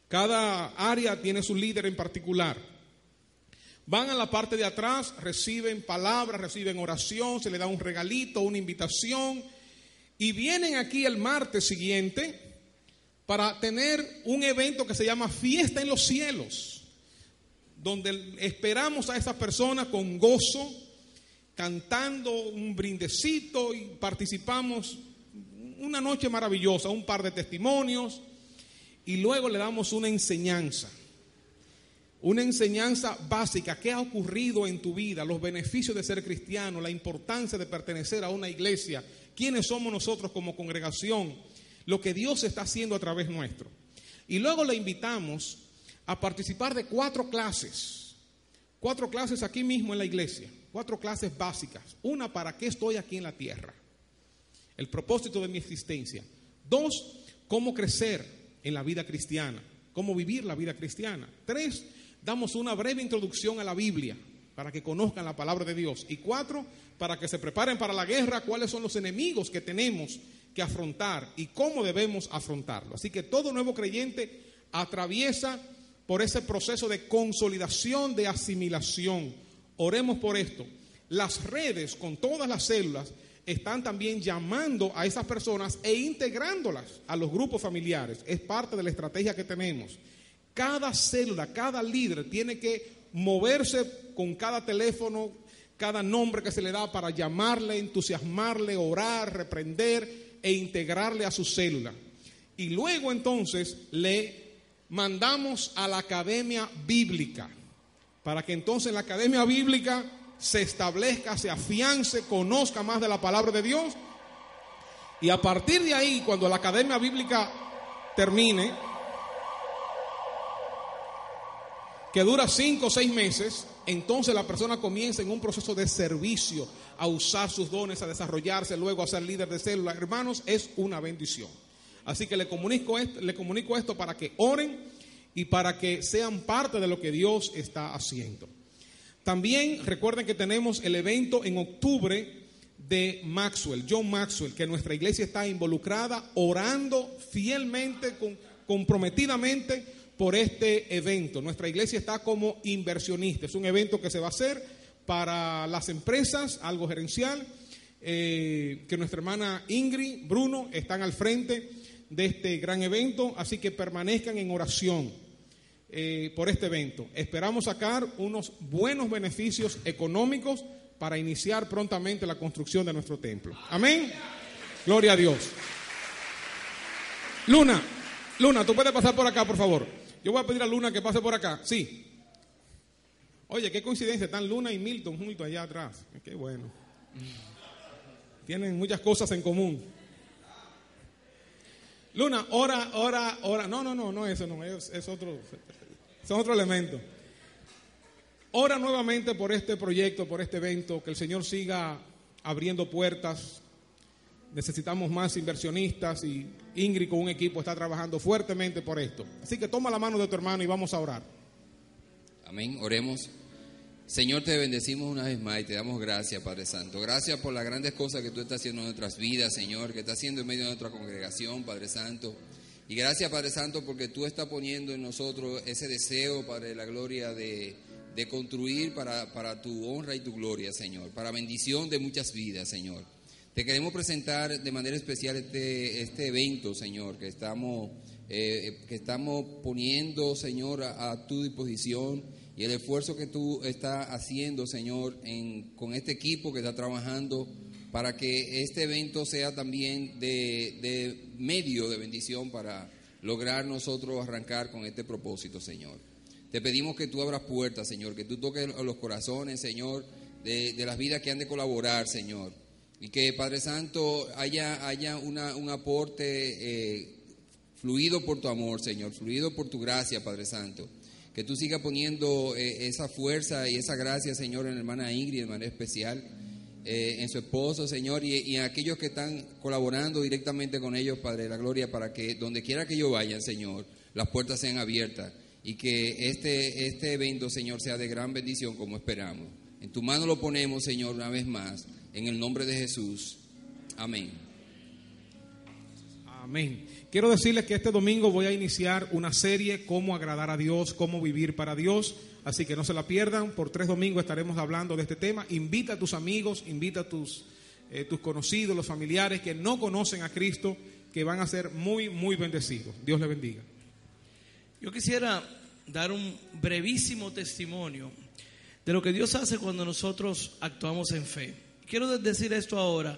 Speaker 1: Cada área tiene su líder en particular. Van a la parte de atrás, reciben palabras, reciben oración, se le da un regalito, una invitación y vienen aquí el martes siguiente para tener un evento que se llama Fiesta en los Cielos, donde esperamos a esas personas con gozo, cantando un brindecito y participamos una noche maravillosa, un par de testimonios y luego le damos una enseñanza. Una enseñanza básica, qué ha ocurrido en tu vida, los beneficios de ser cristiano, la importancia de pertenecer a una iglesia, quiénes somos nosotros como congregación, lo que Dios está haciendo a través nuestro. Y luego le invitamos a participar de cuatro clases, cuatro clases aquí mismo en la iglesia, cuatro clases básicas. Una, ¿para qué estoy aquí en la tierra? El propósito de mi existencia. Dos, cómo crecer en la vida cristiana, cómo vivir la vida cristiana. Tres, damos una breve introducción a la Biblia para que conozcan la palabra de Dios. Y cuatro, para que se preparen para la guerra, cuáles son los enemigos que tenemos que afrontar y cómo debemos afrontarlo. Así que todo nuevo creyente atraviesa por ese proceso de consolidación, de asimilación. Oremos por esto. Las redes con todas las células están también llamando a esas personas e integrándolas a los grupos familiares. Es parte de la estrategia que tenemos. Cada célula, cada líder tiene que moverse con cada teléfono, cada nombre que se le da para llamarle, entusiasmarle, orar, reprender, e integrarle a su célula. Y luego entonces le mandamos a la academia bíblica, para que entonces en la academia bíblica se establezca, se afiance, conozca más de la palabra de Dios. Y a partir de ahí, cuando la academia bíblica termine, que dura cinco o seis meses, entonces la persona comienza en un proceso de servicio a usar sus dones, a desarrollarse, luego a ser líder de célula. Hermanos, es una bendición. Así que le comunico esto, le comunico esto para que oren y para que sean parte de lo que Dios está haciendo. También recuerden que tenemos el evento en octubre de Maxwell, John Maxwell, que nuestra iglesia está involucrada orando fielmente, comprometidamente por este evento. Nuestra iglesia está como inversionista. Es un evento que se va a hacer para las empresas, algo gerencial, eh, que nuestra hermana Ingrid, Bruno, están al frente de este gran evento, así que permanezcan en oración eh, por este evento. Esperamos sacar unos buenos beneficios económicos para iniciar prontamente la construcción de nuestro templo. Amén. Gloria a Dios. Luna, Luna, tú puedes pasar por acá, por favor. Yo voy a pedir a Luna que pase por acá. Sí. Oye, qué coincidencia, están Luna y Milton juntos allá atrás. Qué bueno. Tienen muchas cosas en común. Luna, ora, ora, ora. No, no, no, no, eso no, es, es otro, otro elemento. Ora nuevamente por este proyecto, por este evento, que el Señor siga abriendo puertas. Necesitamos más inversionistas y Ingrid con un equipo está trabajando fuertemente por esto. Así que toma la mano de tu hermano y vamos a orar.
Speaker 2: Amén, oremos. Señor, te bendecimos una vez más y te damos gracias, Padre Santo. Gracias por las grandes cosas que tú estás haciendo en nuestras vidas, Señor, que estás haciendo en medio de nuestra congregación, Padre Santo. Y gracias, Padre Santo, porque tú estás poniendo en nosotros ese deseo, Padre, la gloria de, de construir para, para tu honra y tu gloria, Señor, para bendición de muchas vidas, Señor. Te queremos presentar de manera especial este, este evento, Señor, que estamos, eh, que estamos poniendo, Señor, a tu disposición y el esfuerzo que tú estás haciendo, Señor, en, con este equipo que está trabajando para que este evento sea también de, medio de bendición para lograr nosotros arrancar con este propósito, Señor. Te pedimos que tú abras puertas, Señor, que tú toques los corazones, Señor, de, de las vidas que han de colaborar, Señor. Y que, Padre Santo, haya, haya una, un aporte eh, fluido por tu amor, Señor, fluido por tu gracia, Padre Santo. Que tú sigas poniendo eh, esa fuerza y esa gracia, Señor, en la hermana Ingrid de manera especial, eh, en su esposo, Señor, y, en aquellos que están colaborando directamente con ellos, Padre de la Gloria, para que donde quiera que ellos vayan, Señor, las puertas sean abiertas y que este, este evento, Señor, sea de gran bendición como esperamos. En tu mano lo ponemos, Señor, una vez más, en el nombre de Jesús. Amén.
Speaker 1: Amén. Quiero decirles que este domingo voy a iniciar una serie, cómo agradar a Dios, cómo vivir para Dios. Así que no se la pierdan. Por tres domingos estaremos hablando de este tema. Invita a tus amigos, invita a tus, eh, tus conocidos, los familiares que no conocen a Cristo, que van a ser muy, muy bendecidos. Dios les bendiga.
Speaker 3: Yo quisiera dar un brevísimo testimonio de lo que Dios hace cuando nosotros actuamos en fe. Quiero decir esto ahora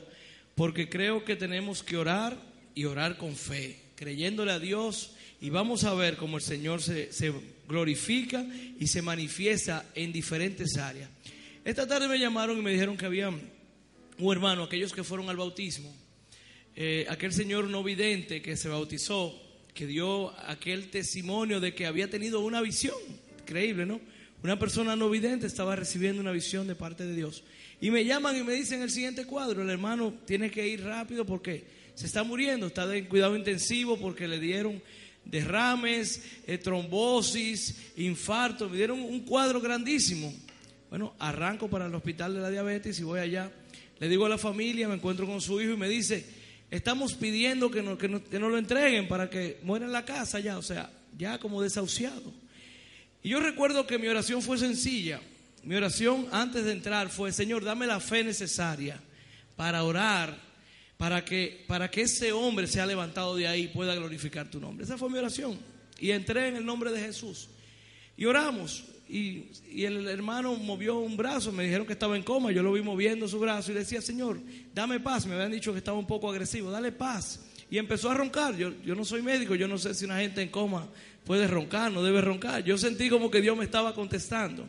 Speaker 3: porque creo que tenemos que orar y orar con fe, creyéndole a Dios y vamos a ver cómo el Señor se, glorifica y se manifiesta en diferentes áreas. Esta tarde me llamaron y me dijeron que había un hermano, aquellos que fueron al bautismo, eh, aquel señor no vidente que se bautizó, que dio aquel testimonio de que había tenido una visión, increíble, ¿no? Una persona no vidente estaba recibiendo una visión de parte de Dios. Y me llaman y me dicen el siguiente cuadro, el hermano tiene que ir rápido porque se está muriendo, está en cuidado intensivo porque le dieron derrames, eh, trombosis, infarto, me dieron un cuadro grandísimo. Bueno, arranco para el hospital de la diabetes y voy allá. Le digo a la familia, me encuentro con su hijo y me dice, estamos pidiendo que nos, que nos, que nos lo entreguen para que muera en la casa ya, o sea, ya como desahuciado. Y yo recuerdo que mi oración fue sencilla. Mi oración antes de entrar fue, Señor, dame la fe necesaria para orar, para que, para que ese hombre sea levantado de ahí y pueda glorificar tu nombre. Esa fue mi oración. Y entré en el nombre de Jesús. Y oramos. y, y el hermano movió un brazo, me dijeron que estaba en coma, yo lo vi moviendo su brazo y decía, Señor, dame paz, me habían dicho que estaba un poco agresivo, dale paz. Y empezó a roncar, yo, yo no soy médico, yo no sé si una gente en coma puede roncar, no debe roncar. Yo sentí como que Dios me estaba contestando.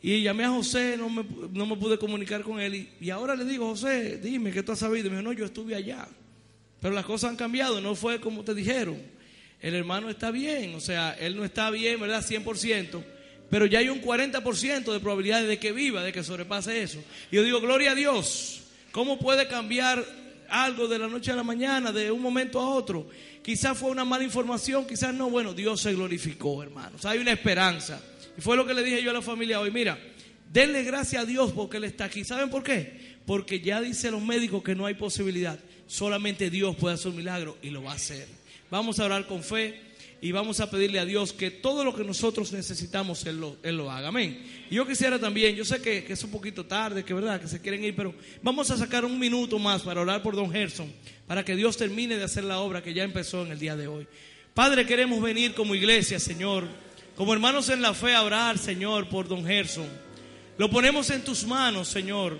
Speaker 3: Y llamé a José, no me, no me pude comunicar con él. Y, y ahora le digo, José, dime, ¿qué tú has sabido? Y me dijo, no, yo estuve allá. Pero las cosas han cambiado, no fue como te dijeron. El hermano está bien, o sea, él no está bien, ¿verdad? 100%, pero ya hay un 40% de probabilidades de que viva, de que sobrepase eso. Y yo digo, gloria a Dios, ¿cómo puede cambiar algo de la noche a la mañana, de un momento a otro? Quizás fue una mala información, quizás no. Bueno, Dios se glorificó, hermanos. Hay una esperanza. Y fue lo que le dije yo a la familia hoy. Mira, denle gracias a Dios porque Él está aquí. ¿Saben por qué? Porque ya dice los médicos que no hay posibilidad. Solamente Dios puede hacer un milagro y lo va a hacer. Vamos a orar con fe y vamos a pedirle a Dios que todo lo que nosotros necesitamos Él lo, Él lo haga. Amén. Y yo quisiera también, yo sé que, que, es un poquito tarde, que verdad, que se quieren ir, pero vamos a sacar un minuto más para orar por Don Gerson, para que Dios termine de hacer la obra que ya empezó en el día de hoy. Padre, queremos venir como iglesia, Señor, como hermanos en la fe a orar, Señor, por Don Gerson. Lo ponemos en tus manos, Señor.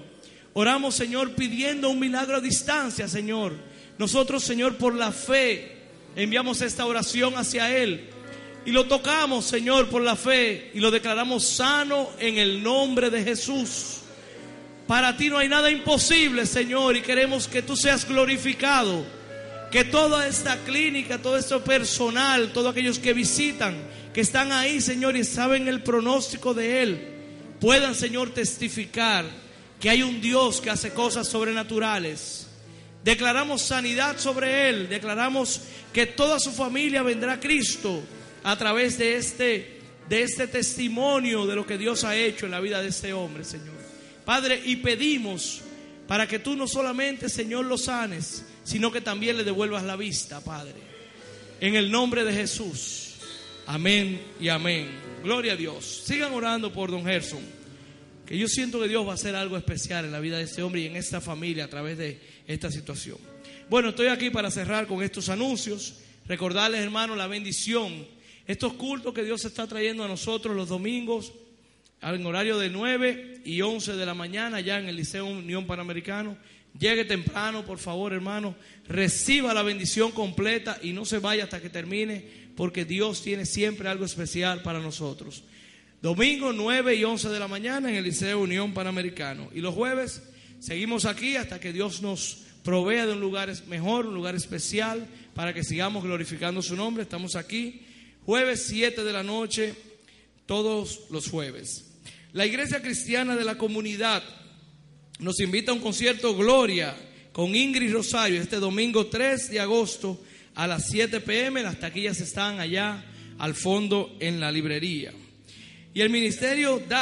Speaker 3: Oramos, Señor, pidiendo un milagro a distancia, Señor. Nosotros, Señor, por la fe, enviamos esta oración hacia Él. Y lo tocamos, Señor, por la fe y lo declaramos sano en el nombre de Jesús. Para ti no hay nada imposible, Señor, y queremos que tú seas glorificado. Que toda esta clínica, todo esto personal, todos aquellos que visitan, que están ahí, Señor, y saben el pronóstico de Él, puedan, Señor, testificar que hay un Dios que hace cosas sobrenaturales. Declaramos sanidad sobre Él, declaramos que toda su familia vendrá a Cristo a través de este, de este testimonio de lo que Dios ha hecho en la vida de este hombre, Señor. Padre, y pedimos para que tú no solamente, Señor, lo sanes, sino que también le devuelvas la vista, Padre. En el nombre de Jesús. Amén y amén. Gloria a Dios. Sigan orando por don Gerson. Que yo siento que Dios va a hacer algo especial en la vida de este hombre y en esta familia a través de esta situación. Bueno, estoy aquí para cerrar con estos anuncios. Recordarles, hermanos, la bendición. Estos cultos que Dios está trayendo a nosotros los domingos, en horario de 9 y 11 de la mañana, ya en el Liceo Unión Panamericano. Llegue temprano, por favor, hermano. Reciba la bendición completa y no se vaya hasta que termine, porque Dios tiene siempre algo especial para nosotros. Domingo 9 y 11 de la mañana en el Liceo Unión Panamericano. Y los jueves seguimos aquí hasta que Dios nos provea de un lugar mejor, un lugar especial, para que sigamos glorificando su nombre. Estamos aquí jueves 7 de la noche, todos los jueves. La Iglesia Cristiana de la Comunidad nos invita a un concierto Gloria con Ingrid Rosario este domingo 3 de agosto a las 7 pm. Las taquillas están allá al fondo en la librería. Y el ministerio DAC